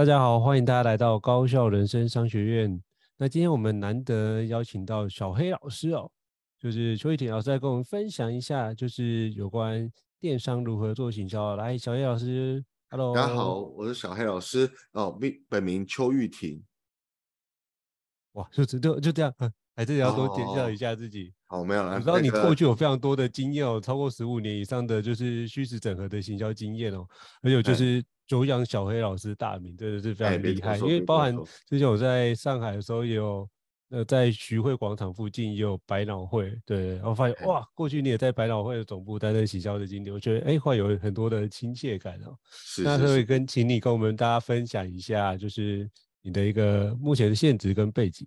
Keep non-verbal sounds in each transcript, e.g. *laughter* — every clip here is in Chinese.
大家好，欢迎大家来到高校人生商学院。那今天我们难得邀请到小黑老师哦，就是邱玉婷老师来跟我们分享一下，就是有关电商如何做行销。来，小黑老师，Hello，大家好，我是小黑老师哦，名本名邱玉婷。哇，就就就这样，还是要多介绍一下自己。好，好，没有了。我知道你过去有非常多的经验哦，超过十五年以上的就是虚实整合的行销经验哦，还有就是。久仰小黑老师大名，真的是非常厉害。因为包含之前我在上海的时候，也有呃在徐汇广场附近也有百脑汇，对，然后发现哇，过去你也在百脑汇的总部担任行销的经理，我觉得哎，会有很多的亲切感哦。是，是，是。那可以跟请你跟我们大家分享一下，就是你的一个目前的现职跟背景，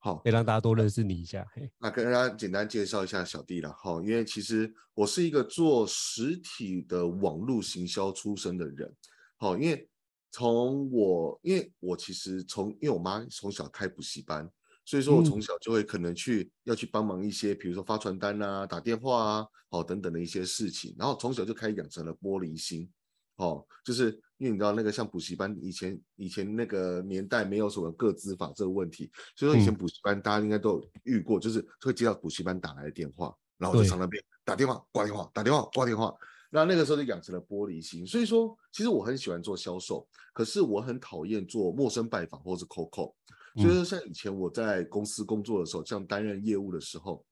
好，可以让大家多认识你一下。嘿，那跟大家简单介绍一下小弟了哈，因为其实我是一个做实体的网络行销出身的人。好，因为从我，因为我其实从，因为我妈从小开补习班，所以说我从小就会可能去、嗯、要去帮忙一些，比如说发传单啊、打电话啊，好等等的一些事情。然后从小就开始养成了玻璃心，哦，就是因为你知道那个像补习班以前以前那个年代没有什么个资法这个问题，所以说以前补习班大家应该都有遇过，就是会接到补习班打来的电话，然后就从那边打电话挂电话，打电话挂电话。那那个时候就养成了玻璃心，所以说其实我很喜欢做销售，可是我很讨厌做陌生拜访或是 cold call。所以说像以前我在公司工作的时候，像担任业务的时候，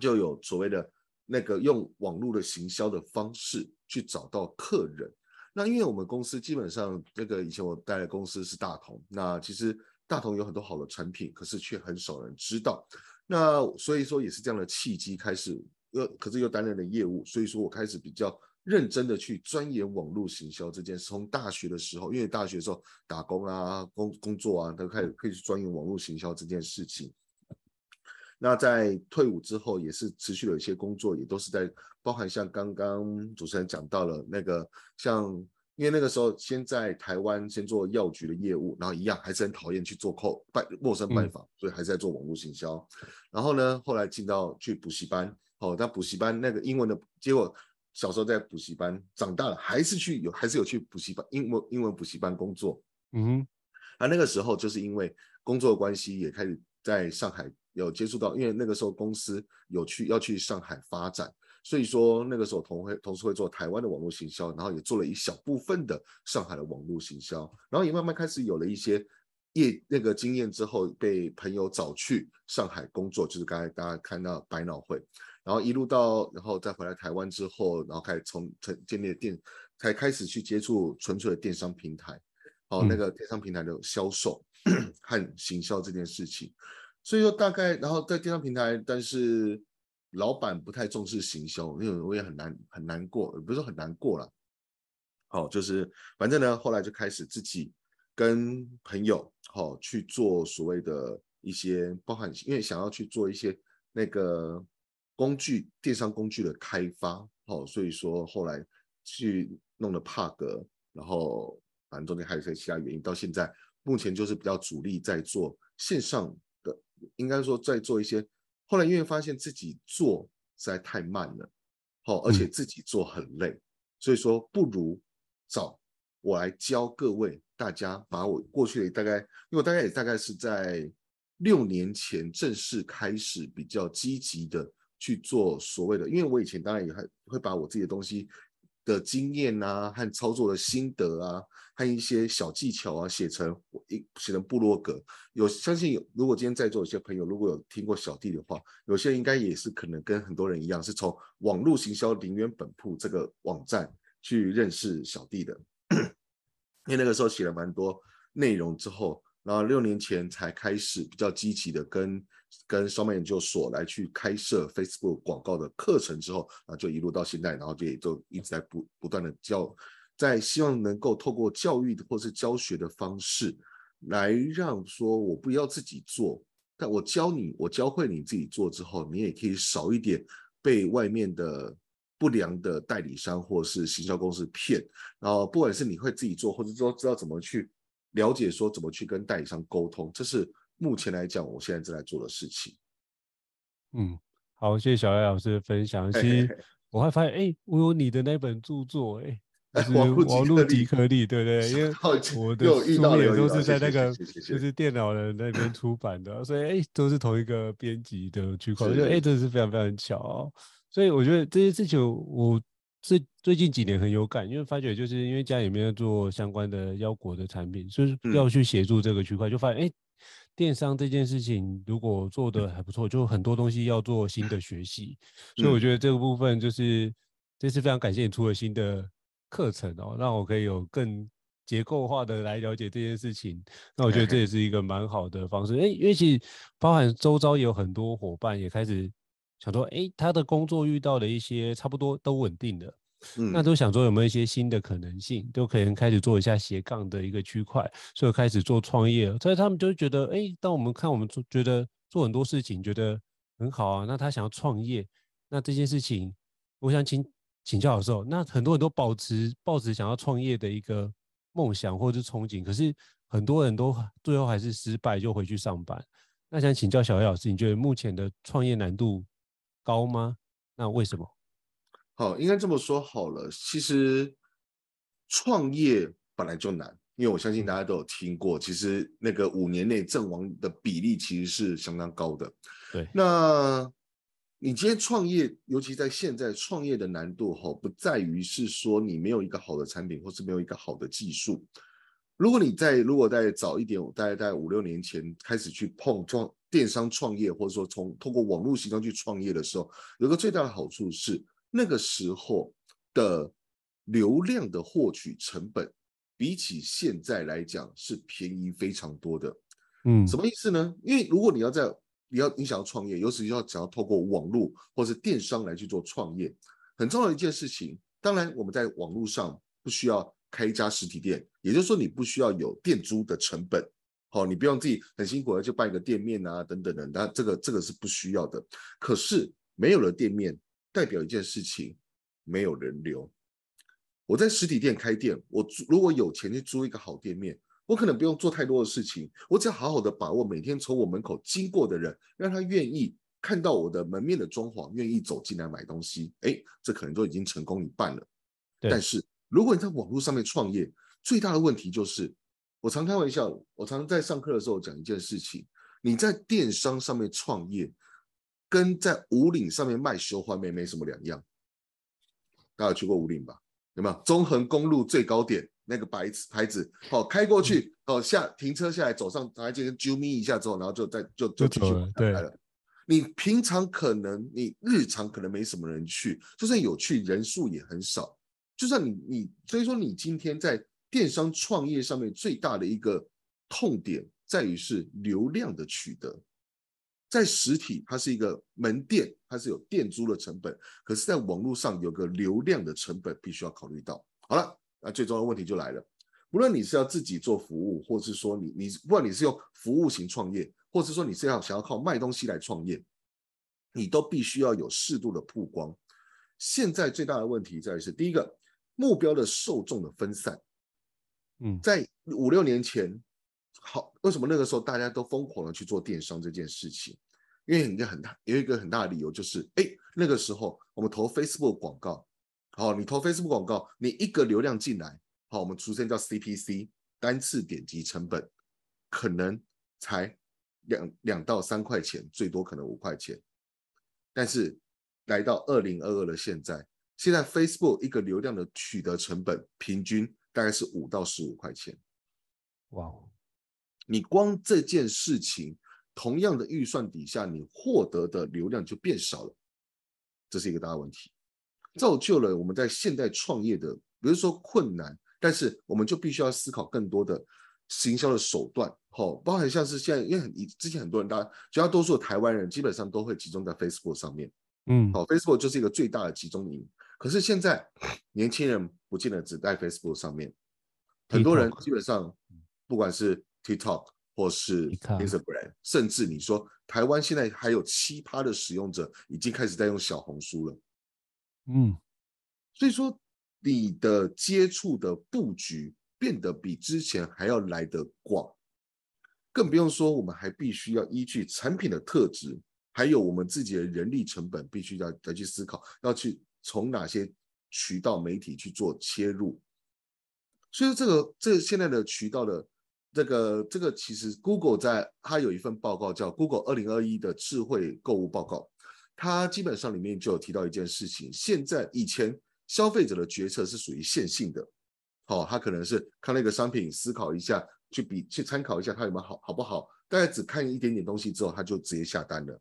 就有所谓的那个用网络的行销的方式去找到客人。那因为我们公司基本上那个以前我待的公司是大同，那其实大同有很多好的产品，可是却很少人知道。那所以说也是这样的契机开始。又可是又担任了业务，所以说我开始比较认真的去钻研网络行销这件事。从大学的时候，因为大学的时候打工啊、工工作啊，都开始可以去钻研网络行销这件事情。那在退伍之后，也是持续了一些工作，也都是在包含像刚刚主持人讲到了那个，像因为那个时候先在台湾先做药局的业务，然后一样还是很讨厌去做扣拜陌生拜访，所以还是在做网络行销。然后呢，后来进到去补习班。哦，那补习班那个英文的结果，小时候在补习班，长大了还是去有，还是有去补习班英文英文补习班工作。嗯哼，啊，那个时候就是因为工作的关系，也开始在上海有接触到，因为那个时候公司有去要去上海发展，所以说那个时候同会同时会做台湾的网络行销，然后也做了一小部分的上海的网络行销，然后也慢慢开始有了一些业那个经验之后，被朋友找去上海工作，就是刚才大家看到百脑汇。然后一路到，然后再回来台湾之后，然后开始从成建立电，才开始去接触纯粹的电商平台，哦，那个电商平台的销售 *clears throat* 和行销这件事情。所以说大概，然后在电商平台，但是老板不太重视行销，因为我也很难很难过，不是说很难过了。好，就是反正呢，后来就开始自己跟朋友好去做所谓的一些包含，因为想要去做一些那个。工具电商工具的开发，哦，所以说后来去弄了帕格，然后反正中间还有一些其他原因，到现在目前就是比较主力在做线上的，应该说在做一些。后来因为发现自己做实在太慢了，好，而且自己做很累，嗯、所以说不如找我来教各位大家，把我过去的大概，因为我大概也大概是在。六年前正式开始比较积极的去做所谓的，因为我以前当然也还会把我自己的东西的经验啊和操作的心得啊和一些小技巧啊写成一写成部落格。有相信有，如果今天在座有些朋友如果有听过小弟的话，有些人应该也是可能跟很多人一样，是从网络行销零元本铺这个网站去认识小弟的。*coughs* 因为那个时候写了蛮多内容之后。然后六年前才开始比较积极的跟跟烧麦研究所来去开设 Facebook 广告的课程之后，啊，就一路到现在，然后就也就一直在不不断的教，在希望能够透过教育或是教学的方式，来让说我不要自己做，但我教你，我教会你自己做之后，你也可以少一点被外面的不良的代理商或是行销公司骗，然后不管是你会自己做，或者说知道怎么去。了解说怎么去跟代理商沟通，这是目前来讲我现在正在做的事情。嗯，好，谢谢小艾老师的分享。其实 *laughs* 我还发现，哎，我有你的那本著作，哎，就 *laughs* 是网络集颗粒，对不对？因为 *laughs* 我的书也都是在那个就是电脑的那边出版的，所以哎，都是同一个编辑的区块，我觉得哎，真的是非常非常巧哦。所以我觉得这些事情我。最最近几年很有感，因为发觉就是因为家里面在做相关的腰果的产品，所以要去协助这个区块，就发现哎、欸，电商这件事情如果做的还不错，就很多东西要做新的学习，所以我觉得这个部分就是这次非常感谢你出了新的课程哦，让我可以有更结构化的来了解这件事情。那我觉得这也 *laughs* 是一个蛮好的方式，哎，因为其实包含周遭也有很多伙伴也开始。想说，哎，他的工作遇到了一些差不多都稳定的，那都想说有没有一些新的可能性，都可能开始做一下斜杠的一个区块，所以开始做创业。所以他们就觉得，哎，当我们看我们做，觉得做很多事情觉得很好啊，那他想要创业，那这件事情，我想请请教的时候，那很多人都保持抱持想要创业的一个梦想或者是憧憬，可是很多人都最后还是失败，就回去上班。那想请教小艾老师，你觉得目前的创业难度高吗？那为什么？好，应该这么说好了。其实创业本来就难，因为我相信大家都有听过，其实那个五年内阵亡的比例其实是相当高的。对，那你今天创业，尤其在现在创业的难度，哈，不在于是说你没有一个好的产品，或是没有一个好的技术。如果你在如果在早一点，大概在五六年前开始去碰撞。电商创业，或者说从通过网络形象去创业的时候，有个最大的好处是，那个时候的流量的获取成本，比起现在来讲是便宜非常多的。嗯，什么意思呢？因为如果你要在你要你想要创业，尤其要想要透过网络或是电商来去做创业，很重要的一件事情。当然，我们在网络上不需要开一家实体店，也就是说，你不需要有店租的成本。好，你不用自己很辛苦的去办一个店面啊，等等的，那这个这个是不需要的。可是没有了店面，代表一件事情，没有人流。我在实体店开店，我如果有钱去租一个好店面，我可能不用做太多的事情，我只要好好的把握每天从我门口经过的人，让他愿意看到我的门面的装潢，愿意走进来买东西，哎，这可能就已经成功一半了。但是如果你在网络上面创业，最大的问题就是。我常开玩笑，我常在上课的时候讲一件事情：你在电商上面创业，跟在五岭上面卖绣花妹没什么两样。大家有去过五岭吧？有没有？中横公路最高点那个白牌子，好，开过去，哦，下停车下来，走上台阶，啾咪一下之后，然后就再就就继续了。对了，你平常可能你日常可能没什么人去，就算有去，人数也很少。就算你你，所以说你今天在。电商创业上面最大的一个痛点在于是流量的取得，在实体它是一个门店，它是有店租的成本，可是，在网络上有个流量的成本必须要考虑到。好了，那最重要的问题就来了，无论你是要自己做服务，或是说你你不管你是用服务型创业，或是说你是要想要靠卖东西来创业，你都必须要有适度的曝光。现在最大的问题在于是第一个目标的受众的分散。嗯，在五六年前，好，为什么那个时候大家都疯狂的去做电商这件事情？因为一个很大，有一个很大的理由就是，哎，那个时候我们投 Facebook 广告，好，你投 Facebook 广告，你一个流量进来，好，我们俗称叫 CPC，单次点击成本，可能才两两到三块钱，最多可能五块钱。但是来到二零二二的现在，现在 Facebook 一个流量的取得成本平均大概是五到十五块钱。哇，你光这件事情，同样的预算底下，你获得的流量就变少了，这是一个大问题，造就了我们在现代创业的，比如说困难，但是我们就必须要思考更多的行销的手段，好，包含像是现在，因为很之前很多人，大家绝大多数的台湾人基本上都会集中在 Facebook 上面，嗯，好，Facebook 就是一个最大的集中营，可是现在年轻人不见得只在 Facebook 上面，很多人基本上不管是 TikTok。或是 Instagram，甚至你说台湾现在还有七趴的使用者已经开始在用小红书了，嗯，所以说你的接触的布局变得比之前还要来得广，更不用说我们还必须要依据产品的特质，还有我们自己的人力成本，必须要来去思考，要去从哪些渠道媒体去做切入，所以说这个这现在的渠道的。这个这个其实 Google 在它有一份报告叫 Google 二零二一的智慧购物报告，它基本上里面就有提到一件事情，现在以前消费者的决策是属于线性的，好、他可能是看了一个商品，思考一下，去比去参考一下它有没有好好不好，大概只看一点点东西之后，他就直接下单了。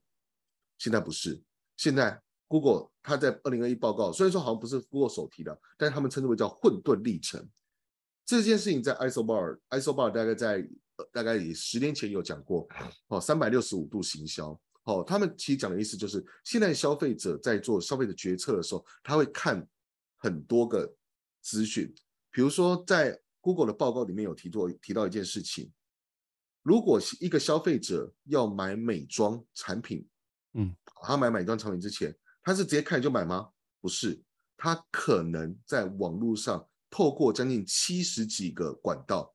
现在不是，现在 Google 它在二零二一报告，虽然说好像不是 Google 手提的，但是他们称之为叫混沌历程。这件事情在 Isobar，Isobar 大概在大概以十年前有讲过，哦，三百六十五度行销，哦，他们其实讲的意思就是，现在消费者在做消费的决策的时候，他会看很多个资讯，比如说在 Google 的报告里面有提过提到一件事情，如果一个消费者要买美妆产品，嗯，他买美妆产品之前，他是直接看就买吗？不是，他可能在网络上。透过将近七十几个管道，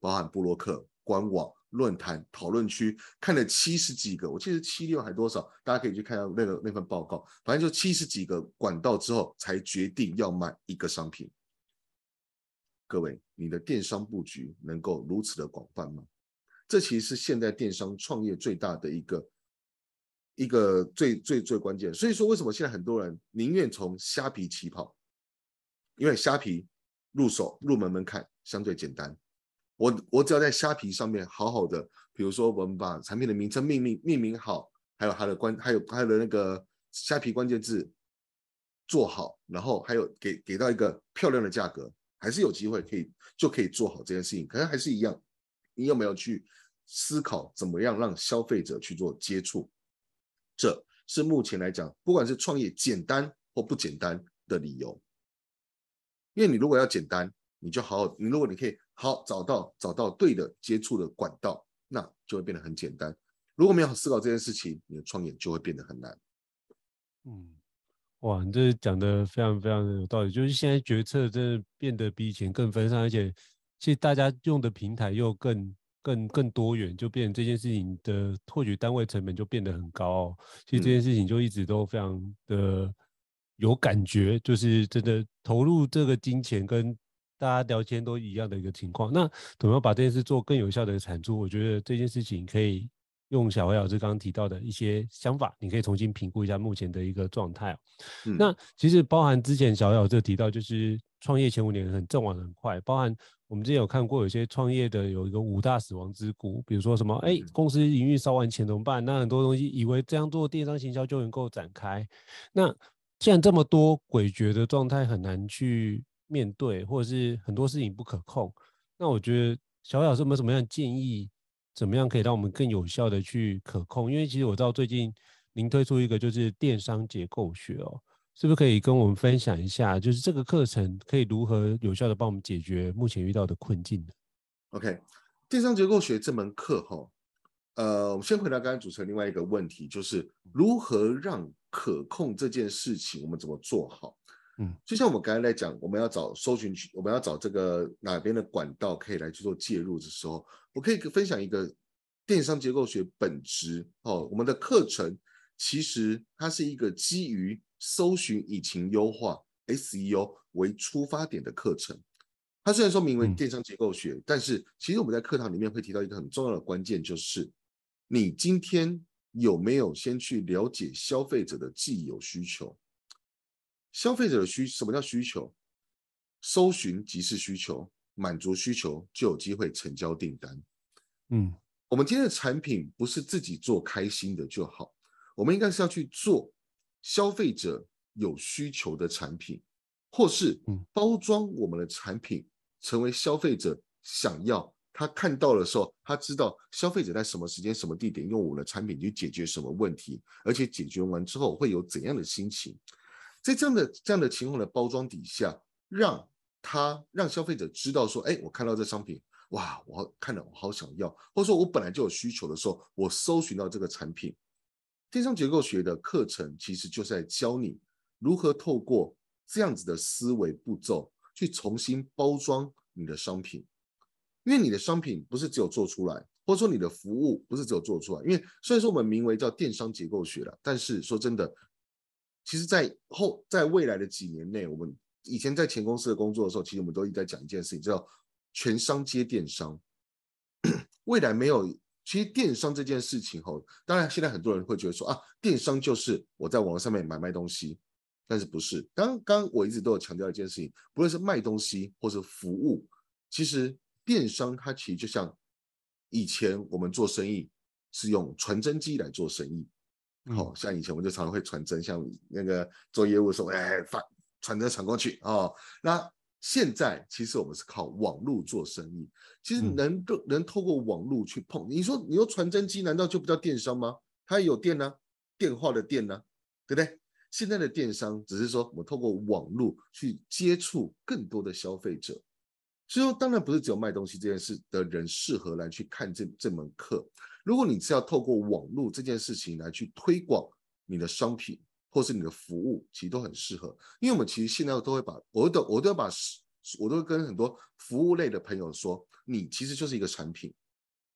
包含布洛克、官网、论坛、讨论区，看了七十几个，我记得七六还多少，大家可以去看下那个那份报告。反正就七十几个管道之后，才决定要买一个商品。各位，你的电商布局能够如此的广泛吗？这其实是现在电商创业最大的一个一个最最最关键。所以说，为什么现在很多人宁愿从虾皮起跑？因为虾皮。入手入门门槛相对简单，我我只要在虾皮上面好好的，比如说我们把产品的名称命名命名好，还有它的关还有它的那个虾皮关键字做好，然后还有给给到一个漂亮的价格，还是有机会可以就可以做好这件事情。可是还是一样，你有没有去思考怎么样让消费者去做接触？这是目前来讲，不管是创业简单或不简单的理由。因为你如果要简单，你就好好，你如果你可以好找到找到对的接触的管道，那就会变得很简单。如果没有思考这件事情，你的创业就会变得很难。嗯，哇，你这讲的非常非常的有道理。就是现在决策真的变得比以前更分散，而且其实大家用的平台又更更更多元，就变成这件事情的获取单位成本就变得很高哦。其实这件事情就一直都非常的。有感觉，就是真的投入这个金钱，跟大家聊天都一样的一个情况。那怎么把这件事做更有效的产出？我觉得这件事情可以用小黑老师刚刚提到的一些想法，你可以重新评估一下目前的一个状态。嗯、那其实包含之前小黑老师提到，就是创业前五年很阵亡很快。包含我们之前有看过有些创业的有一个五大死亡之谷，比如说什么，哎，公司营运烧完钱怎么办？那很多东西以为这样做电商行销就能够展开，那。既然这么多诡谲的状态很难去面对，或者是很多事情不可控，那我觉得小小是有没有什么样的建议？怎么样可以让我们更有效的去可控？因为其实我知道最近您推出一个就是电商结构学哦，是不是可以跟我们分享一下？就是这个课程可以如何有效的帮我们解决目前遇到的困境呢？OK，电商结构学这门课哈，呃，我们先回答刚才主持人另外一个问题，就是如何让可控这件事情，我们怎么做好？嗯，就像我们刚才来讲，我们要找搜寻去，我们要找这个哪边的管道可以来去做介入的时候，我可以分享一个电商结构学本质哦。我们的课程其实它是一个基于搜寻引擎优化 SEO 为出发点的课程。它虽然说名为电商结构学，嗯，但是其实我们在课堂里面会提到一个很重要的关键，就是你今天有没有先去了解消费者的既有需求？消费者的需什么叫需求？搜寻即是需求，满足需求就有机会成交订单。嗯，我们今天的产品不是自己做开心的就好，我们应该是要去做消费者有需求的产品，或是包装我们的产品成为消费者想要。他看到的时候，他知道消费者在什么时间、什么地点用我们的产品去解决什么问题，而且解决完之后会有怎样的心情。在这样的这样的情况的包装底下，让他让消费者知道说：“哎，我看到这商品，哇，我看了我好想要。”或者说我本来就有需求的时候，我搜寻到这个产品。电商结构学的课程其实就是在教你如何透过这样子的思维步骤去重新包装你的商品。因为你的商品不是只有做出来，或者说你的服务不是只有做出来。因为虽然说我们名为叫电商结构学了，但是说真的，其实，在后在未来的几年内，我们以前在前公司的工作的时候，其实我们都一直在讲一件事情，叫全商接电商。未来没有，其实电商这件事情后，当然现在很多人会觉得说啊，电商就是我在网上面买卖东西，但是不是？刚刚我一直都有强调一件事情，不论是卖东西或是服务，其实。电商它其实就像以前我们做生意是用传真机来做生意，好、哦、像以前我们就常常会传真，像那个做业务的时候，哎，发传真传过去哦。那现在其实我们是靠网络做生意，其实能够能透过网络去碰，你说你用传真机难道就不叫电商吗？它也有电呢、啊，电话的电呢、啊，对不对？现在的电商只是说我们透过网络去接触更多的消费者。所以说，当然不是只有卖东西这件事的人适合来去看这这门课。如果你是要透过网络这件事情来去推广你的商品或是你的服务，其实都很适合。因为我们其实现在都会把，我都我都要把，我都会跟很多服务类的朋友说，你其实就是一个产品，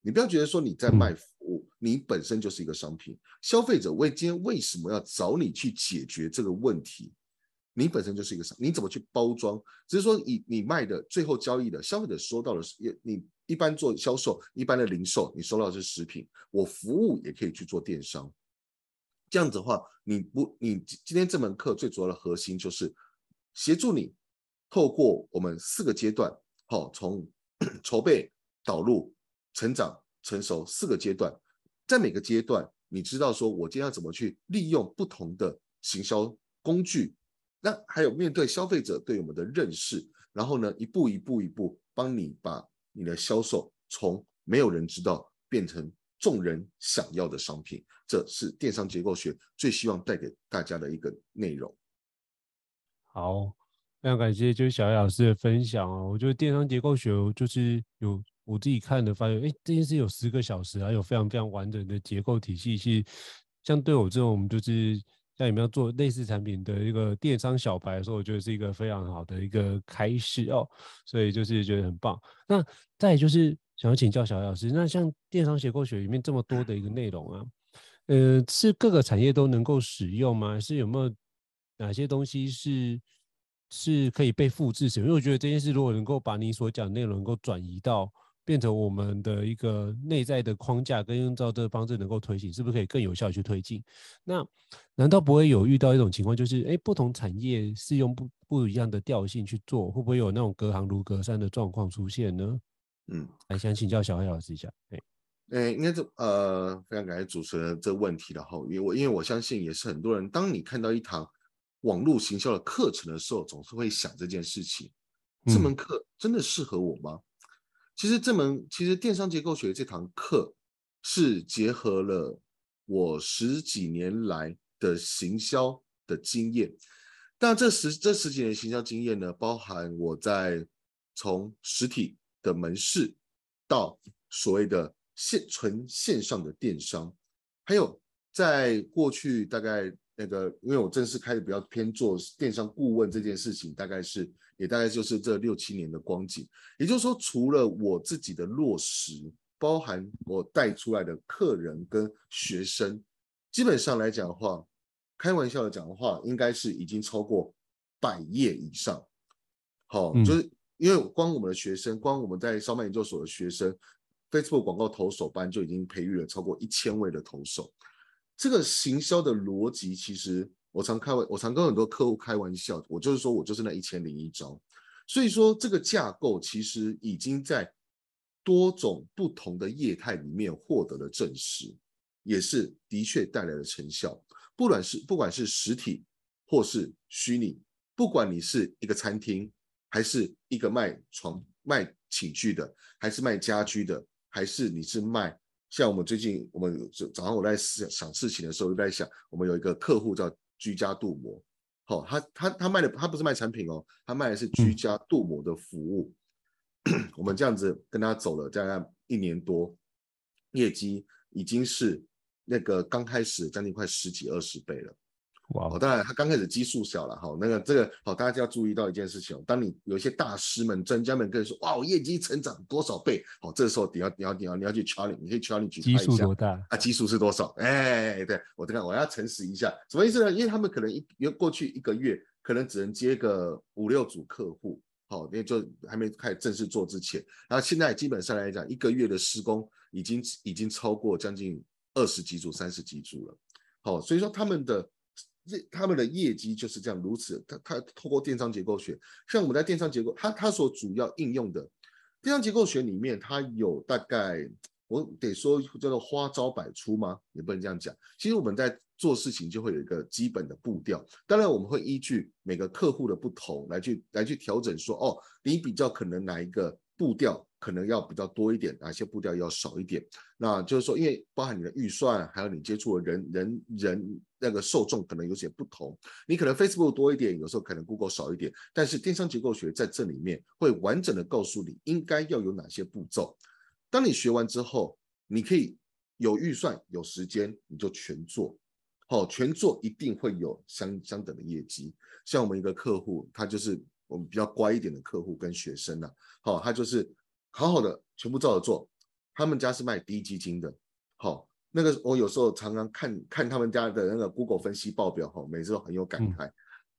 你不要觉得说你在卖服务，你本身就是一个商品。消费者为今天为什么要找你去解决这个问题？你本身就是一个商，你怎么去包装？只是说你你卖的最后交易的消费者收到的是，你一般做销售，一般的零售，你收到的是食品。我服务也可以去做电商，这样子的话，你不，你今天这门课最主要的核心就是协助你透过我们四个阶段，好，从 *clears throat* 筹备、导入、成长、成熟四个阶段，在每个阶段，你知道说我今天要怎么去利用不同的行销工具。那还有面对消费者对我们的认识，然后呢，一步一步一步帮你把你的销售从没有人知道变成众人想要的商品，这是电商结构学最希望带给大家的一个内容。好，非常感谢就是小艾老师的分享哦。我觉得电商结构学就是有我自己看的发现，哎，这件事有十个小时，还有非常非常完整的结构体系，是像对我这种就是。在你们要做类似产品的一个电商小白的时候，我觉得是一个非常好的一个开始哦，所以就是觉得很棒。那再就是想要请教小艾老师，那像电商结构学里面这么多的一个内容啊，呃，是各个产业都能够使用吗？是有没有哪些东西是是可以被复制使用？因为我觉得这件事如果能够把你所讲的内容能够转移到。变成我们的一个内在的框架，跟用照这个方式能够推行，是不是可以更有效去推进？那难道不会有遇到一种情况，就是哎，不同产业是用不不一样的调性去做，会不会有那种隔行如隔山的状况出现呢？嗯，来想请教小艾老师一下。哎，哎，应该这呃，非常感谢主持人这个问题的哈，因为我因为我相信也是很多人，当你看到一堂网络行销的课程的时候，总是会想这件事情：这门课真的适合我吗？其实这门其实电商结构学这堂课是结合了我十几年来的行销的经验，但这十这十几年行销经验呢，包含我在从实体的门市到所谓的线纯线上的电商，还有在过去大概。那个，因为我正式开始比较偏做电商顾问这件事情，大概是也大概就是这六七年的光景。也就是说，除了我自己的落实，包含我带出来的客人跟学生，基本上来讲的话，开玩笑的讲的话，应该是已经超过百页以上。好，就是因为光我们的学生，光我们在烧麦研究所的学生，Facebook 广告投手班就已经培育了超过一千位的投手。这个行销的逻辑，其实我常开玩，我常跟很多客户开玩笑，我就是说我就是那一千零一招。所以说这个架构其实已经在多种不同的业态里面获得了证实，也是的确带来了成效。不管是不管是实体或是虚拟，不管你是一个餐厅，还是一个卖床卖寝具的，还是卖家居的，还是你是卖。像我们最近，我们早上我在想想事情的时候，就在想，我们有一个客户叫居家镀膜，好、哦，他他他卖的他不是卖产品哦，他卖的是居家镀膜的服务。嗯、我们这样子跟他走了大概一年多，业绩已经是那个刚开始将近快十几二十倍了。哇、wow. 哦，当然他刚开始基数小了哈、哦，那个这个好，大家就要注意到一件事情哦。当你有一些大师们、专家们跟你说，哇，我业绩成长多少倍，好、哦，这个时候你要你要你要你要去 challenge，你可以 challenge 举一下，基数多大啊？基数是多少？哎，对我这个我要诚实一下，什么意思呢？因为他们可能一过去一个月可能只能接个五六组客户，好、哦，因为就还没开始正式做之前，然后现在基本上来讲，一个月的施工已经已经超过将近二十几组、三十几组了，好、哦，所以说他们的。他们的业绩就是这样如此。他他透过电商结构学，像我们在电商结构，他他所主要应用的电商结构学里面，它有大概我得说叫做花招百出吗？也不能这样讲。其实我们在做事情就会有一个基本的步调，当然我们会依据每个客户的不同来去来去调整说，哦，你比较可能哪一个步调。可能要比较多一点，哪些步调要少一点？那就是说，因为包含你的预算，还有你接触的人人人那个受众可能有些不同。你可能 Facebook 多一点，有时候可能 Google 少一点。但是电商结构学在这里面会完整的告诉你应该要有哪些步骤。当你学完之后，你可以有预算、有时间，你就全做。好，全做一定会有相相等的业绩。像我们一个客户，他就是我们比较乖一点的客户跟学生啊，好，他就是。好好的，全部照着做。他们家是卖低基金的，好，那个我有时候常常看看他们家的那个 Google 分析报表，哈，每次都很有感慨。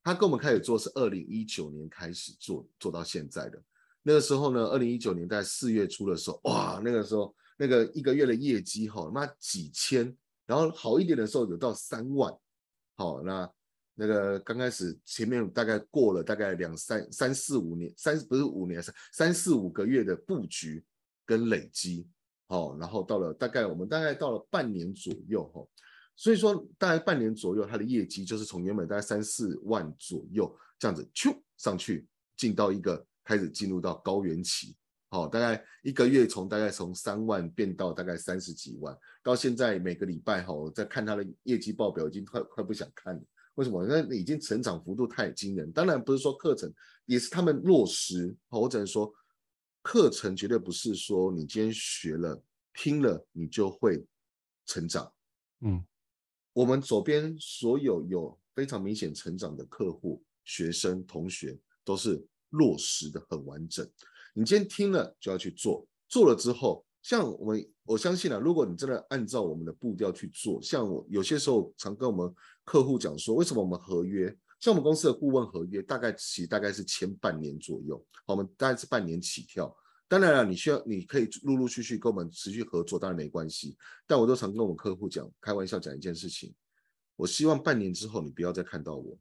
他跟我们开始做是二零一九年开始做，做到现在的。那个时候呢，二零一九年在四月初的时候，哇，那个时候那个一个月的业绩，哈，妈几千，然后好一点的时候有到三万，好，那。那个刚开始前面大概过了大概两三三四五年，三不是五年，三三四五个月的布局跟累积，哦，然后到了大概我们大概到了半年左右，哈，所以说大概半年左右，它的业绩就是从原本大概三四万左右这样子，咻上去，进到一个开始进入到高原期，好，大概一个月从大概从三万变到大概三十几万，到现在每个礼拜哈，我在看它的业绩报表，已经快快不想看了。为什么？那已经成长幅度太惊人。当然不是说课程也是他们落实。我只能说，课程绝对不是说你今天学了、听了你就会成长。嗯，我们左边所有有非常明显成长的客户、学生、同学，都是落实的很完整。你今天听了就要去做，做了之后。像我们，我相信啊，如果你真的按照我们的步调去做，像我有些时候常跟我们客户讲说，为什么我们合约，像我们公司的顾问合约，大概其大概是签半年左右，我们大概是半年起跳。当然了，你需要你可以陆陆续续跟我们持续合作，当然没关系。但我都常跟我们客户讲，开玩笑讲一件事情，我希望半年之后你不要再看到我。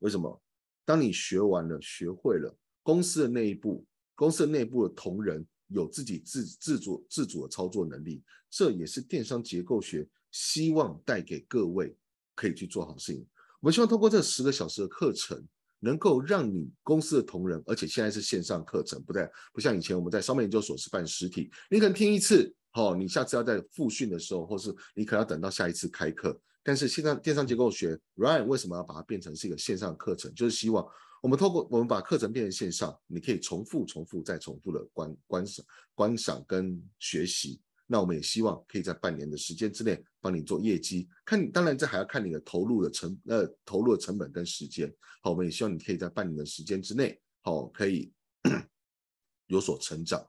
为什么？当你学完了、学会了，公司的内部、公司的内部的同仁。有自己自自主自主的操作能力，这也是电商结构学希望带给各位可以去做好事情。我们希望通过这十个小时的课程，能够让你公司的同仁，而且现在是线上课程，不再不像以前我们在商贸研究所是办实体，你可能听一次，好，你下次要在复训的时候，或是你可能要等到下一次开课。但是现在电商结构学，Ryan 为什么要把它变成是一个线上课程？就是希望。我们透过我们把课程变成线上，你可以重复、重复再重复的观观赏、观赏跟学习。那我们也希望可以在半年的时间之内帮你做业绩。看，当然这还要看你的投入的成呃投入的成本跟时间。好，我们也希望你可以在半年的时间之内，好可以 *clears throat* 有所成长。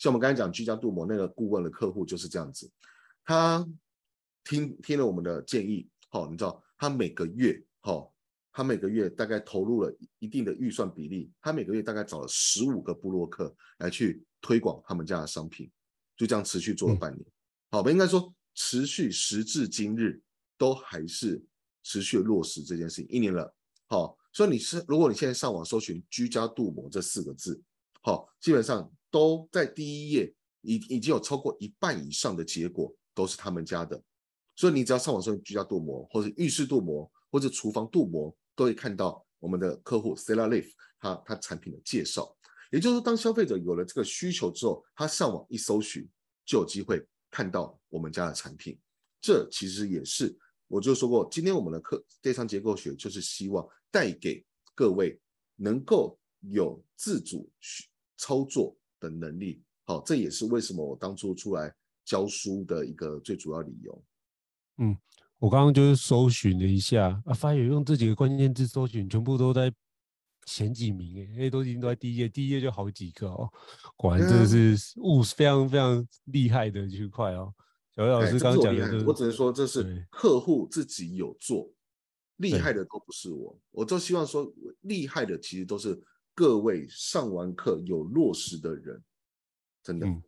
像我们刚才讲居家镀膜那个顾问的客户就是这样子，他听听了我们的建议，好，你知道他每个月好。他每个月大概投入了一定的预算比例，他每个月大概找了十五个部落客来去推广他们家的商品。就这样持续做了半年。嗯、好吧，应该说持续时至今日都还是持续落实这件事情一年了。好，所以你是如果你现在上网搜寻“居家镀膜”这四个字，好，基本上都在第一页已已经有超过一半以上的结果都是他们家的。所以你只要上网搜“居家镀膜”或者浴室镀膜或者厨房镀膜，都会看到我们的客户 Stellar-Lift 他他产品的介绍。也就是说，当消费者有了这个需求之后，他上网一搜寻，就有机会看到我们家的产品。这其实也是，我就说过，今天我们的课电商结构学就是希望带给各位能够有自主操作的能力。好，这也是为什么我当初出来教书的一个最主要理由。嗯，我刚刚就是搜寻了一下，啊，发现用这几个关键字搜寻，全部都在。前几名哎，哎，都已经都在第一页，第一页就好几个哦，果然真的是务非常非常厉害的区块哦。小魏老师刚刚讲的、就是，我只能说这是客户自己有做，厉害的都不是我，我就希望说厉害的其实都是各位上完课有落实的人，真的。嗯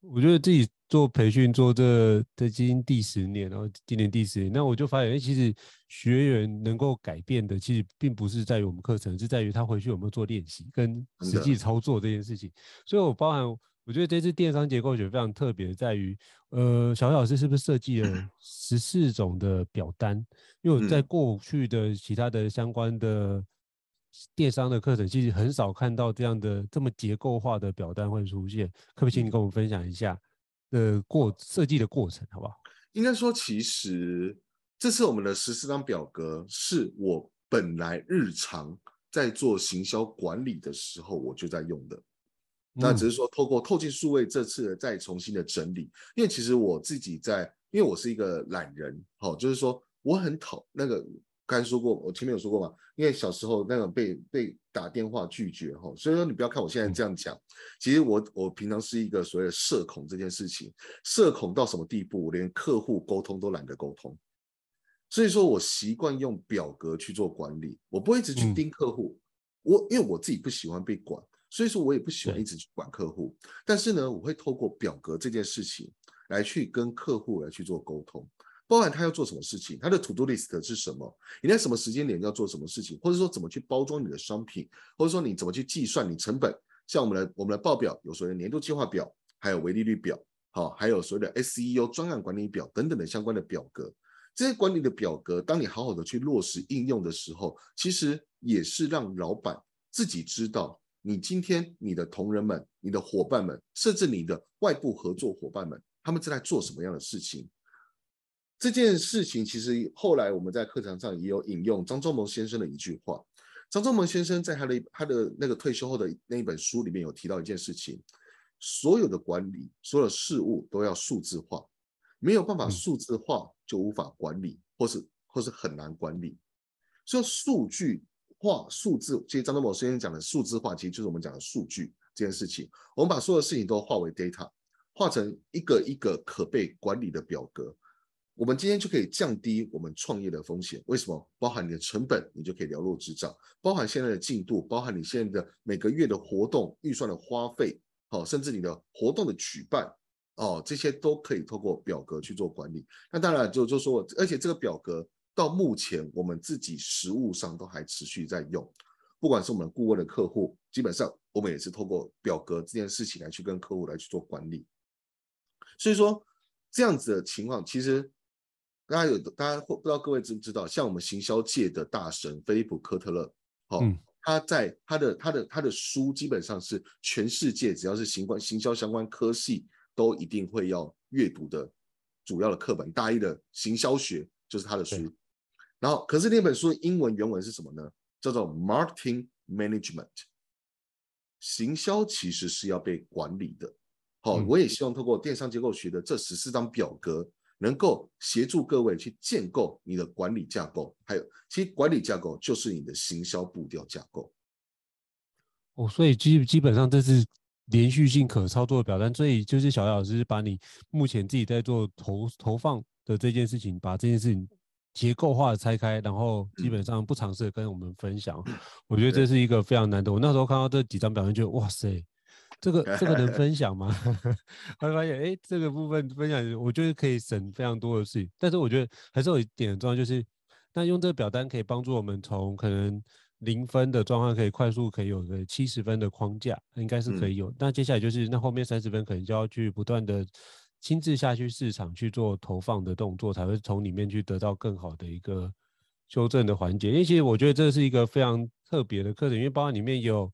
我觉得自己做培训做这这今年第十年，然后今年第十年，那我就发现，哎，其实学员能够改变的，其实并不是在于我们课程，是在于他回去有没有做练习跟实际操作这件事情。所以，我包含我觉得这次电商结构学非常特别，在于，呃，小魏老师是不是设计了 *clears throat* 十四种的表单？因为我在过去的其他的相关的。电商的课程其实很少看到这样的这么结构化的表单会出现，可不可以请你跟我们分享一下的过设计的过程，好不好？应该说，其实这次我们的十四张表格，是我本来日常在做行销管理的时候我就在用的，那只是说透过透镜数位这次再重新的整理，因为其实我自己在，因为我是一个懒人，好，就是说我很讨那个。刚才说过，我前面有说过嘛，因为小时候那种被被打电话拒绝哈，所以说你不要看我现在这样讲，其实我我平常是一个所谓的社恐这件事情，社恐到什么地步，我连客户沟通都懒得沟通，所以说我习惯用表格去做管理，我不会一直去盯客户，我因为我自己不喜欢被管，所以说我也不喜欢一直去管客户，但是呢，我会透过表格这件事情来去跟客户来去做沟通。包含他要做什么事情，他的 to do list 是什么？你在什么时间点要做什么事情，或者说怎么去包装你的商品，或者说你怎么去计算你成本？像我们的我们的报表有所谓的年度计划表，还有维利率表，好，还有所谓的 SEO 专案管理表等等的相关的表格。这些管理的表格，当你好好的去落实应用的时候，其实也是让老板自己知道，你今天你的同仁们、你的伙伴们，甚至你的外部合作伙伴们，他们正在做什么样的事情。这件事情其实后来我们在课堂上也有引用张忠谋先生的一句话。张忠谋先生在他的他的那个退休后的那一本书里面有提到一件事情：所有的管理，所有事物都要数字化，没有办法数字化就无法管理，或是或是很难管理。所以数据化、数字，其实张忠谋先生讲的数字化，其实就是我们讲的数据这件事情。我们把所有的事情都化为 data，化成一个一个可被管理的表格。我们今天就可以降低我们创业的风险。为什么？包含你的成本，你就可以了如指掌；包含现在的进度，包含你现在的每个月的活动预算的花费，好，甚至你的活动的举办，哦，这些都可以透过表格去做管理。那当然就就说，而且这个表格到目前我们自己实务上都还持续在用，不管是我们顾问的客户，基本上我们也是透过表格这件事情来去跟客户来去做管理。所以说这样子的情况，其实。大家有，大家不知道各位知不知道，像我们行销界的大神菲利普科特勒，好、哦嗯，他在他的他的他的书基本上是全世界只要是行关行销相关科系都一定会要阅读的主要的课本，大一的行销学就是他的书。然后，可是那本书的英文原文是什么呢？叫做 Marketing Management。行销其实是要被管理的。好、哦嗯，我也希望透过电商结构学的这十四张表格。能够协助各位去建构你的管理架构，还有，其实管理架构就是你的行销步调架构。哦，所以基基本上这是连续性可操作的表单，所以就是小魏老师把你目前自己在做投投放的这件事情，把这件事情结构化的拆开，然后基本上不尝试跟我们分享。嗯，*clears throat* 我觉得这是一个非常难得。我那时候看到这几张表单，觉得哇塞。这个这个能 *laughs* 分享吗？*laughs* 会发现，哎，这个部分分享，我觉得可以省非常多的事情。但是我觉得还是有一点很重要，就是那用这个表单可以帮助我们从可能零分的状况，可以快速可以有个七十分的框架，应该是可以有。嗯、那接下来就是那后面三十分，可能就要去不断的亲自下去市场去做投放的动作，才会从里面去得到更好的一个修正的环节。因为其实我觉得这是一个非常特别的课程，因为包含里面有。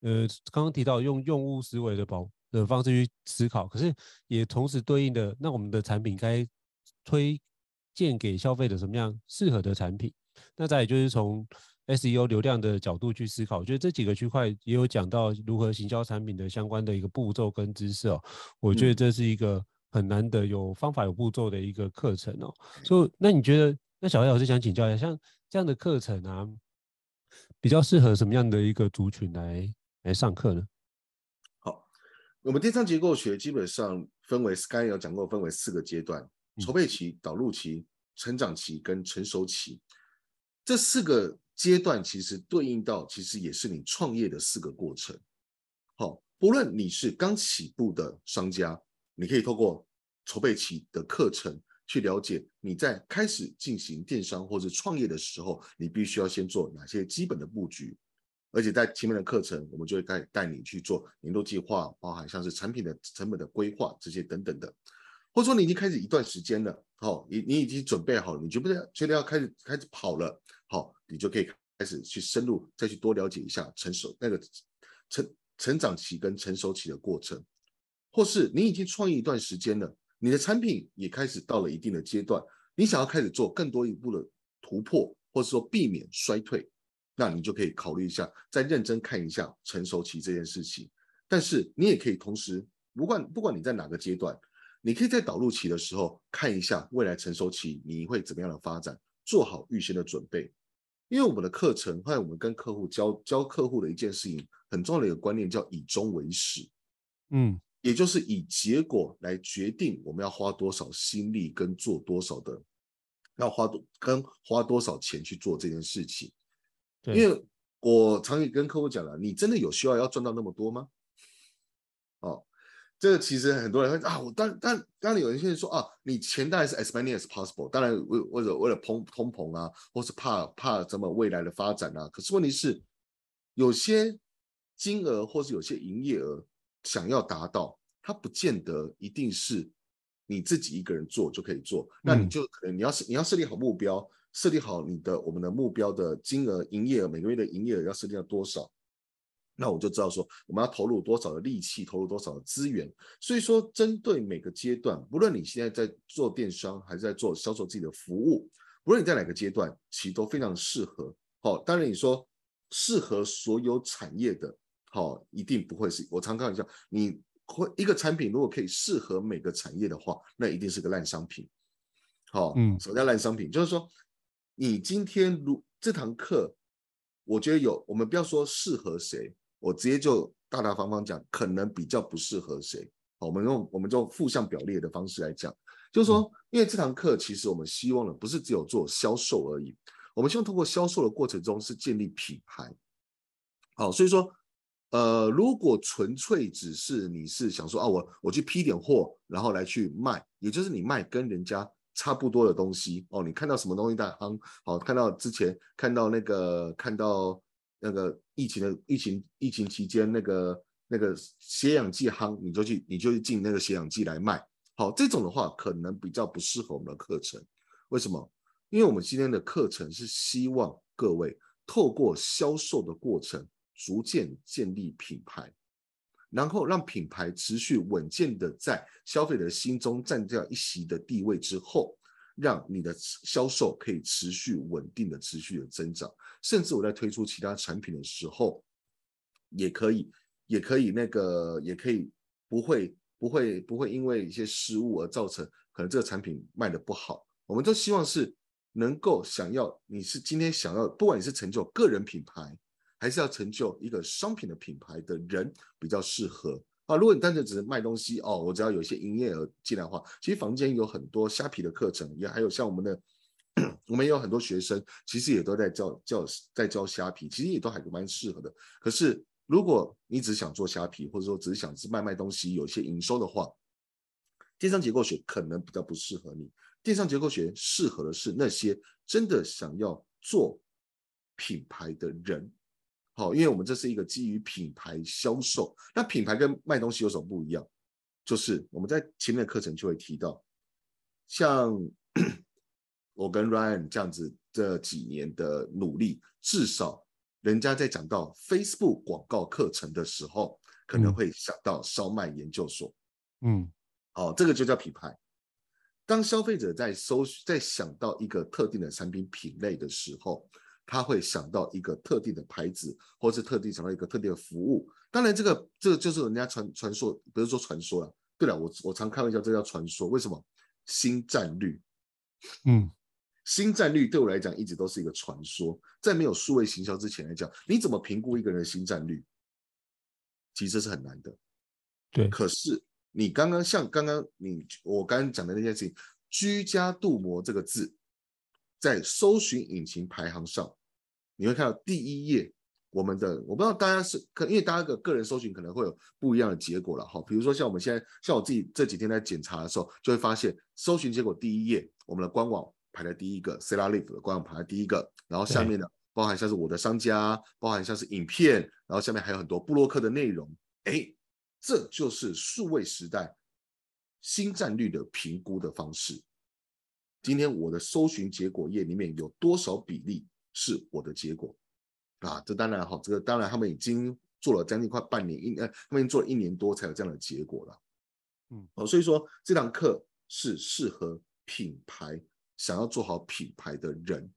呃，刚刚提到用用户思维的保的方式去思考，可是也同时对应的，那我们的产品该推荐给消费者什么样适合的产品？那再也就是从 SEO 流量的角度去思考，我觉得这几个区块也有讲到如何行销产品的相关的一个步骤跟知识哦。我觉得这是一个很难得有方法有步骤的一个课程哦。所以，那你觉得，那小黑老师想请教一下，像这样的课程啊，比较适合什么样的一个族群来？来上课呢？好，我们电商结构学基本上分为，刚才有讲过，分为四个阶段：筹备期、导入期、成长期跟成熟期。这四个阶段其实对应到，其实也是你创业的四个过程。好，不论你是刚起步的商家，你可以透过筹备期的课程去了解你在开始进行电商或者创业的时候，你必须要先做哪些基本的布局。而且在前面的课程，我们就会带带你去做年度计划，包含像是产品的成本的规划这些等等的，或者说你已经开始一段时间了，好，你你已经准备好了，你觉得觉得要开始开始跑了，好，你就可以开始去深入再去多了解一下成熟那个成成长期跟成熟期的过程，或是你已经创业一段时间了，你的产品也开始到了一定的阶段，你想要开始做更多一步的突破，或者说避免衰退。那你就可以考虑一下，再认真看一下成熟期这件事情。但是你也可以同时，不管不管你在哪个阶段，你可以在导入期的时候看一下未来成熟期你会怎么样的发展，做好预先的准备。因为我们的课程，还有我们跟客户教教客户的一件事情，很重要的一个观念叫以终为始，嗯，也就是以结果来决定我们要花多少心力跟做多少的，要花多跟花多少钱去做这件事情。因为我常也跟客户讲了，你真的有需要要赚到那么多吗？哦，这个其实很多人会啊，我当当当然有一些人说啊，你钱当然是 as many as possible，当然为为了为了通通膨啊，或是怕怕怎么未来的发展啊。可是问题是，有些金额或是有些营业额想要达到，它不见得一定是你自己一个人做就可以做，那你就可能你要是你要设立好目标。设定好你的我们的目标的金额、营业额，每个月的营业额要设定到多少？那我就知道说我们要投入多少的力气，投入多少的资源。所以说，针对每个阶段，不论你现在在做电商，还是在做销售自己的服务，不论你在哪个阶段，其实都非常适合。好，当然你说适合所有产业的，好，一定不会是。我常开玩笑，你会一个产品如果可以适合每个产业的话，那一定是个烂商品。好，嗯，什么叫烂商品？就是说。你今天如这堂课，我觉得有，我们不要说适合谁，我直接就大大方方讲，可能比较不适合谁。好，我们用我们用负向表列的方式来讲，就是说，因为这堂课其实我们希望的不是只有做销售而已，我们希望通过销售的过程中是建立品牌。好，所以说，呃，如果纯粹只是你是想说啊，我我去批点货，然后来去卖，也就是你卖跟人家。差不多的东西哦，你看到什么东西在夯？好，看到之前看到那个看到那个疫情的疫情疫情期间那个那个血氧剂夯，你就去你就去进那个血氧剂来卖。好，这种的话可能比较不适合我们的课程。为什么？因为我们今天的课程是希望各位透过销售的过程，逐渐建立品牌。然后让品牌持续稳健的在消费者心中占掉一席的地位之后，让你的销售可以持续稳定的持续的增长，甚至我在推出其他产品的时候，也可以，也可以那个，也可以不会不会不会因为一些失误而造成可能这个产品卖得不好。我们都希望是能够想要你是今天想要，不管你是成就个人品牌。还是要成就一个商品的品牌的人比较适合啊。如果你单纯只是卖东西哦，我只要有一些营业额进来的话，其实房间有很多虾皮的课程，也还有像我们的，*clears throat* 我们也有很多学生，其实也都在教教在教虾皮，其实也都还蛮适合的。可是如果你只想做虾皮，或者说只是想是卖卖东西，有一些营收的话，电商结构学可能比较不适合你。电商结构学适合的是那些真的想要做品牌的人。好，因为我们这是一个基于品牌销售，那品牌跟卖东西有什么不一样？就是我们在前面的课程就会提到，像 *clears throat* 我跟 Ryan 这样子这几年的努力，至少。人家在讲到 Facebook 广告课程的时候，可能会想到烧麦研究所。嗯，好，这个就叫品牌。当消费者在搜在想到一个特定的产品品类的时候，他会想到一个特定的牌子，或是特定想到一个特定的服务。当然，这个这个就是人家传传说，不是说传说了。对了，我我常开玩笑，这叫传说。为什么？新战略。嗯。*laughs* 新战略对我来讲一直都是一个传说，在没有数位行销之前来讲，你怎么评估一个人的新战略？其实是很难的。对，可是你刚刚像刚刚你我刚刚讲的那件事情，“居家镀膜”这个字，在搜寻引擎排行上，你会看到第一页，我们的我不知道大家是可，因为大家的个人搜寻可能会有不一样的结果了哈。比如说像我们现在，像我自己这几天在检查的时候，就会发现搜寻结果第一页，我们的官网。排在第一个，Selarlive 的官网排在第一个，然后下面呢包含像是我的商家，包含像是影片，然后下面还有很多布洛克的内容。哎，这就是数位时代新战略的评估的方式。今天我的搜寻结果页里面有多少比例是我的结果啊？这当然好，这个当然他们已经做了将近快半年，一呃，他们已经做了一年多才有这样的结果了。嗯，哦，所以说这堂课是适合品牌。想要做好品牌的人，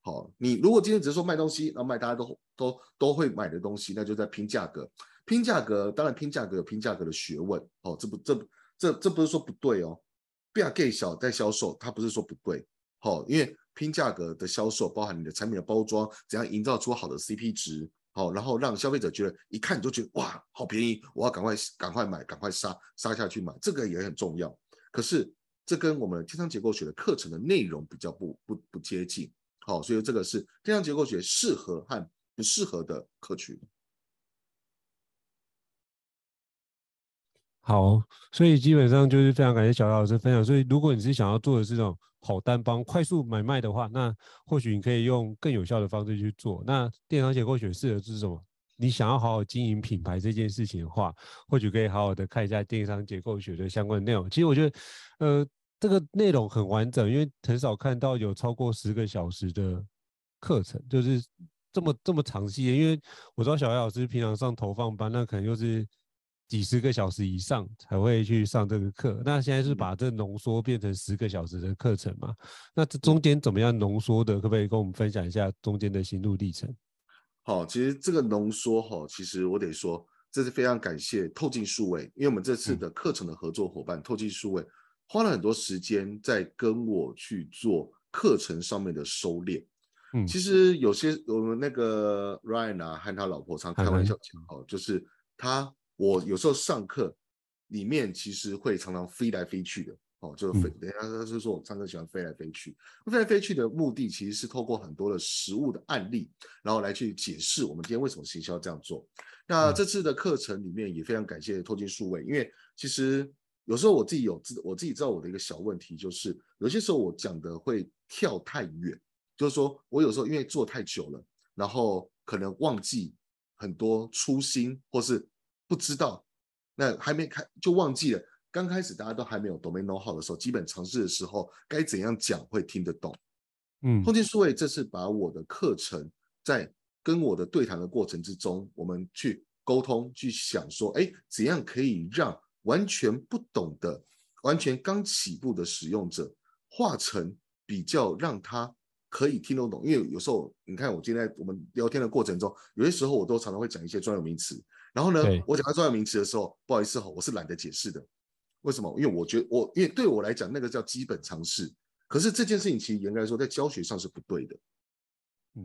好，你如果今天只是说卖东西，然后卖大家都都都会买的东西，那就在拼价格。拼价格，当然拼价格有拼价格的学问，哦，这不这这这不是说不对哦。价格小在销售，他不是说不对，好，因为拼价格的销售包含你的产品的包装，怎样营造出好的 CP 值，好，然后让消费者觉得一看就觉得哇，好便宜，我要赶快赶快买，赶快杀杀下去买，这个也很重要。可是。这跟我们电商结构学的课程的内容比较不不不接近，好，所以这个是电商结构学适合和不适合的客群。好，所以基本上就是非常感谢小姚老师分享。所以如果你是想要做的这种跑单帮快速买卖的话，那或许你可以用更有效的方式去做。那电商结构学适合是什么？你想要好好经营品牌这件事情的话，或许可以好好的看一下电商结构学的相关内容。其实我觉得，呃，这个内容很完整，因为很少看到有超过十个小时的课程，就是这么这么长期。因为我知道小艾老师平常上投放班，那可能就是几十个小时以上才会去上这个课。那现在是把这浓缩变成十个小时的课程嘛？那这中间怎么样浓缩的？可不可以跟我们分享一下中间的心路历程？好，其实这个浓缩哈，其实我得说，这是非常感谢透镜数位，因为我们这次的课程的合作伙伴、嗯、透镜数位花了很多时间在跟我去做课程上面的收敛。嗯，其实有些我们那个 Ryan 啊和他老婆常开玩笑讲，哈，就是他我有时候上课里面其实会常常飞来飞去的。哦，就飞，等下他是说我上课喜欢飞来飞去，飞来飞去的目的其实是透过很多的实物的案例，然后来去解释我们今天为什么行销这样做。那这次的课程里面也非常感谢透镜数位，因为其实有时候我自己有自我自己知道我的一个小问题，就是有些时候我讲的会跳太远，就是说我有时候因为做太久了，然后可能忘记很多初心，或是不知道，那还没开就忘记了。刚开始大家都还没有 domain know-how 的时候，基本尝试的时候该怎样讲会听得懂。嗯，空间数位这次把我的课程在跟我的对谈的过程之中，我们去沟通，去想说，哎，怎样可以让完全不懂的、完全刚起步的使用者，化成比较让他可以听得懂。因为有时候你看，我今天在我们聊天的过程中，有些时候我都常常会讲一些专有名词，然后呢，我讲到专有名词的时候，不好意思哈，我是懒得解释的。为什么？因为我觉得我，因为对我来讲，那个叫基本常识。可是这件事情其实严格来说，在教学上是不对的。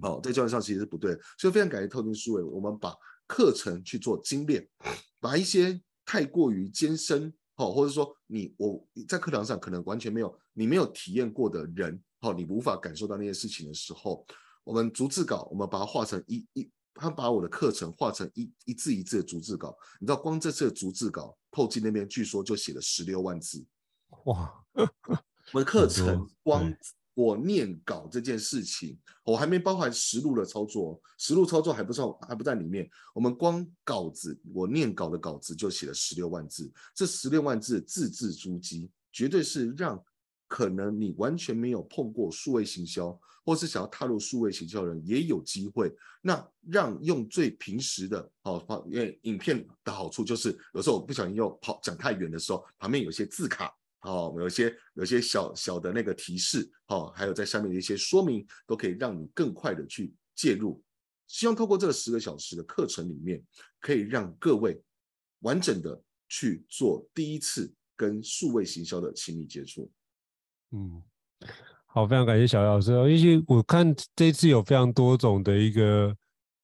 哦，在教学上其实是不对的。所以非常感谢透明思维，我们把课程去做精炼，把一些太过于艰深，好，或者说你我在课堂上可能完全没有你没有体验过的人，好，你无法感受到那些事情的时候，我们逐字稿，我们把它画成一一他把我的课程画成一一字一字的逐字稿，你知道光这次的逐字稿后记那边据说就写了十六万字，哇！我的课程光我念稿这件事情，我还没包含实录的操作，实录操作还不算还不在里面。我们光稿子，我念稿的稿子就写了十六万字，这十六万字字字珠玑，绝对是让可能你完全没有碰过数位行销，或是想要踏入数位行销的人也有机会。那让用最平时的哦，因为影片的好处就是有时候我不小心又跑讲太远的时候，旁边有些字卡。哦，有些有些小小的那个提示，哦，还有在下面的一些说明，都可以让你更快的去介入。希望透过这个十个小时的课程里面，可以让各位完整的去做第一次跟数位行销的亲密接触。嗯，好，非常感谢小叶老师。因为我看这次有非常多种的一个。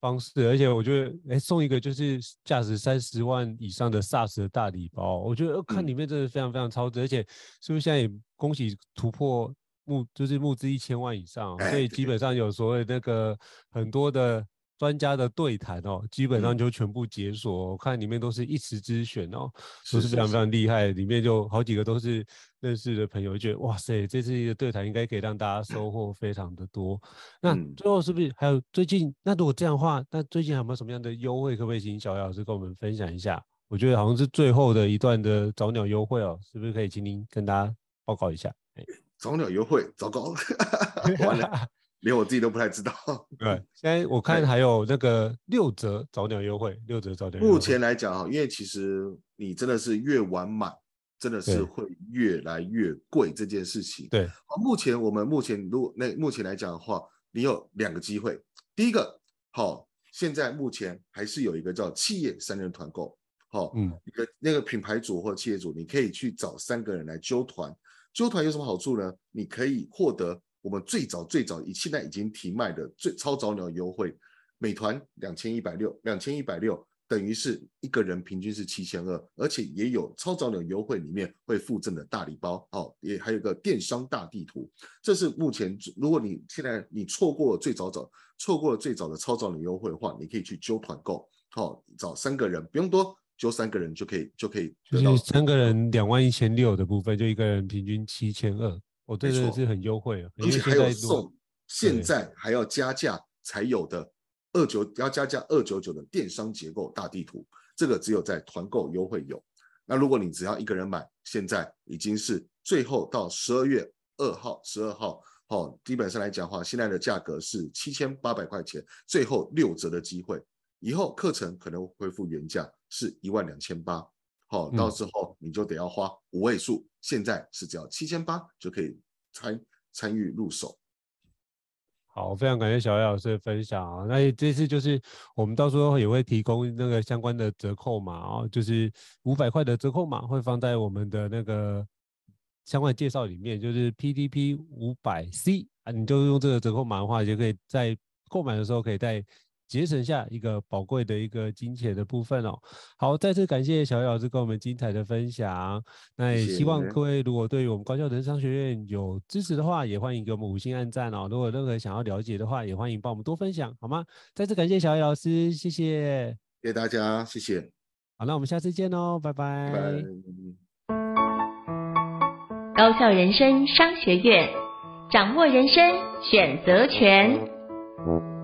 方式，而且我觉得，哎，送一个就是价值三十万以上的 SaaS 的大礼包，我觉得看里面真的非常非常超值，嗯、而且是不是现在也恭喜突破募，就是募资一千万以上，所以基本上有所谓那个很多的。专家的对谈哦，基本上就全部解锁，嗯、我看里面都是一时之选哦，都是非常非常厉害。里面就好几个都是认识的朋友，觉得哇塞，这次的对谈应该可以让大家收获非常的多。那最后是不是还有最近？那如果这样的话，那最近还有没有什么样的优惠？可不可以请小叶老师跟我们分享一下？我觉得好像是最后的一段的早鸟优惠哦，是不是可以请您跟大家报告一下？早鸟优惠，糟糕，*laughs* 完了。连我自己都不太知道。*laughs* 对，现在我看还有那个六折早鸟优惠，六折早鸟。目前来讲哈，因为其实你真的是越晚买，真的是会越来越贵这件事情。对，目前我们目前如果那目前来讲的话，你有两个机会。第一个，好，现在目前还是有一个叫企业三人团购，好，嗯，一个那个品牌主或企业主，你可以去找三个人来揪团。揪团有什么好处呢？你可以获得。我们最早最早以现在已经停卖的最超早鸟优惠，美团两千一百六，两千一百六等于是一个人平均是七千二，而且也有超早鸟优惠里面会附赠的大礼包，哦，也还有个电商大地图。这是目前如果你现在你错过了最早早错过了最早的超早鸟优惠的话，你可以去揪团购，好、哦，找三个人不用多，揪三个人就可以就可以得到就是三个人两万一千六的部分，就一个人平均七千二。哦，对，对，是很优惠啊，而且还有送，现在还要加价才有的二九要加价二九九的电商结构大地图，这个只有在团购优惠有。那如果你只要一个人买，现在已经是最后到十二月二号，十二号，哦，基本上来讲的话，现在的价格是七千八百块钱，最后六折的机会，以后课程可能恢复原价是一万两千八。好，到时候你就得要花五位数，嗯、现在是只要七千八就可以参参与入手。好，非常感谢小叶老师的分享啊！那这次就是我们到时候也会提供那个相关的折扣码哦，就是五百块的折扣码会放在我们的那个相关介绍里面，就是 PDP 五百 C 啊，你就用这个折扣码的话，就可以在购买的时候可以带。节省下一个宝贵的一个金钱的部分哦。好，再次感谢小叶老师跟我们精彩的分享。那也希望各位如果对于我们高效人生商学院有支持的话，也欢迎给我们五星按赞哦。如果有任何想要了解的话，也欢迎帮我们多分享，好吗？再次感谢小叶老师，谢谢，谢谢大家，谢谢。好，那我们下次见哦，拜拜。拜拜。高效人生商学院，掌握人生选择权。